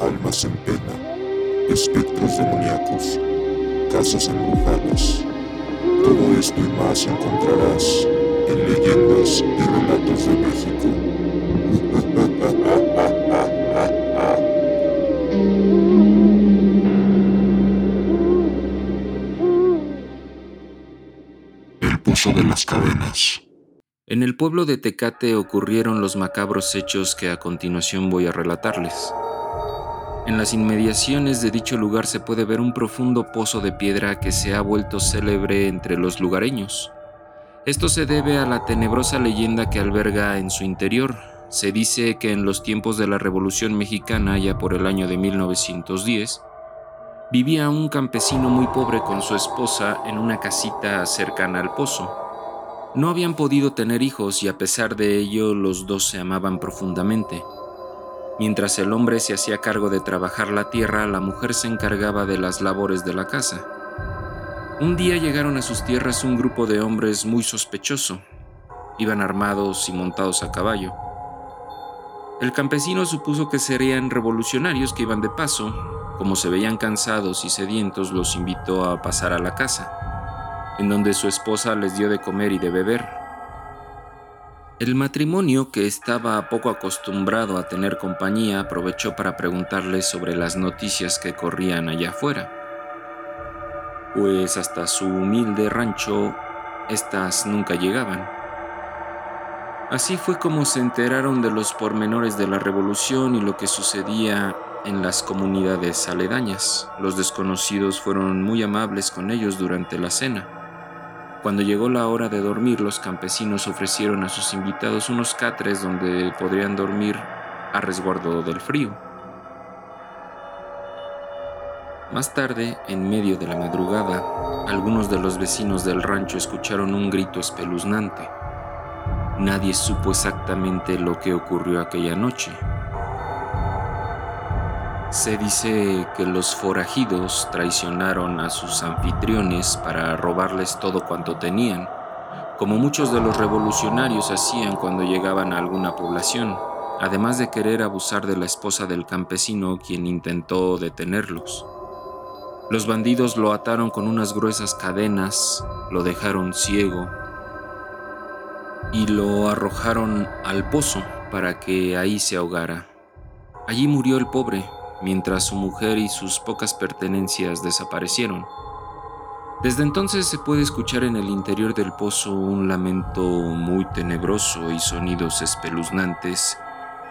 almas en pena, espectros demoníacos, casas embrujadas. Todo esto y más encontrarás en Leyendas y Relatos de México. De las Cadenas. En el pueblo de Tecate ocurrieron los macabros hechos que a continuación voy a relatarles. En las inmediaciones de dicho lugar se puede ver un profundo pozo de piedra que se ha vuelto célebre entre los lugareños. Esto se debe a la tenebrosa leyenda que alberga en su interior. Se dice que en los tiempos de la Revolución Mexicana, ya por el año de 1910, vivía un campesino muy pobre con su esposa en una casita cercana al pozo. No habían podido tener hijos y a pesar de ello los dos se amaban profundamente. Mientras el hombre se hacía cargo de trabajar la tierra, la mujer se encargaba de las labores de la casa. Un día llegaron a sus tierras un grupo de hombres muy sospechoso. Iban armados y montados a caballo. El campesino supuso que serían revolucionarios que iban de paso. Como se veían cansados y sedientos, los invitó a pasar a la casa en donde su esposa les dio de comer y de beber. El matrimonio, que estaba poco acostumbrado a tener compañía, aprovechó para preguntarles sobre las noticias que corrían allá afuera. Pues hasta su humilde rancho, estas nunca llegaban. Así fue como se enteraron de los pormenores de la revolución y lo que sucedía en las comunidades aledañas. Los desconocidos fueron muy amables con ellos durante la cena. Cuando llegó la hora de dormir, los campesinos ofrecieron a sus invitados unos catres donde podrían dormir a resguardo del frío. Más tarde, en medio de la madrugada, algunos de los vecinos del rancho escucharon un grito espeluznante. Nadie supo exactamente lo que ocurrió aquella noche, se dice que los forajidos traicionaron a sus anfitriones para robarles todo cuanto tenían, como muchos de los revolucionarios hacían cuando llegaban a alguna población, además de querer abusar de la esposa del campesino quien intentó detenerlos. Los bandidos lo ataron con unas gruesas cadenas, lo dejaron ciego y lo arrojaron al pozo para que ahí se ahogara. Allí murió el pobre, mientras su mujer y sus pocas pertenencias desaparecieron. Desde entonces se puede escuchar en el interior del pozo un lamento muy tenebroso y sonidos espeluznantes,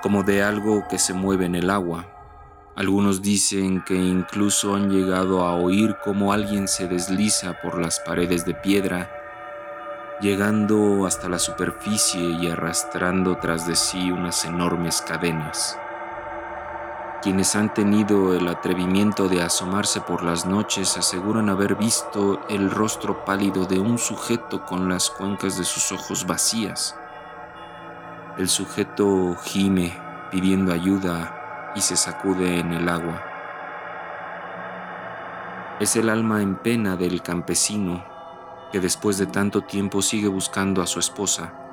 como de algo que se mueve en el agua. Algunos dicen que incluso han llegado a oír cómo alguien se desliza por las paredes de piedra, llegando hasta la superficie y arrastrando tras de sí unas enormes cadenas. Quienes han tenido el atrevimiento de asomarse por las noches aseguran haber visto el rostro pálido de un sujeto con las cuencas de sus ojos vacías. El sujeto gime pidiendo ayuda y se sacude en el agua. Es el alma en pena del campesino que después de tanto tiempo sigue buscando a su esposa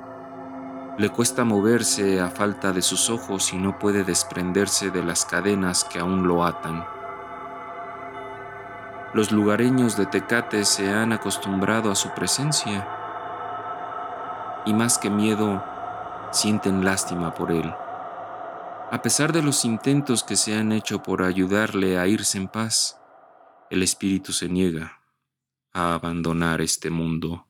le cuesta moverse a falta de sus ojos y no puede desprenderse de las cadenas que aún lo atan. Los lugareños de Tecate se han acostumbrado a su presencia y más que miedo, sienten lástima por él. A pesar de los intentos que se han hecho por ayudarle a irse en paz, el espíritu se niega a abandonar este mundo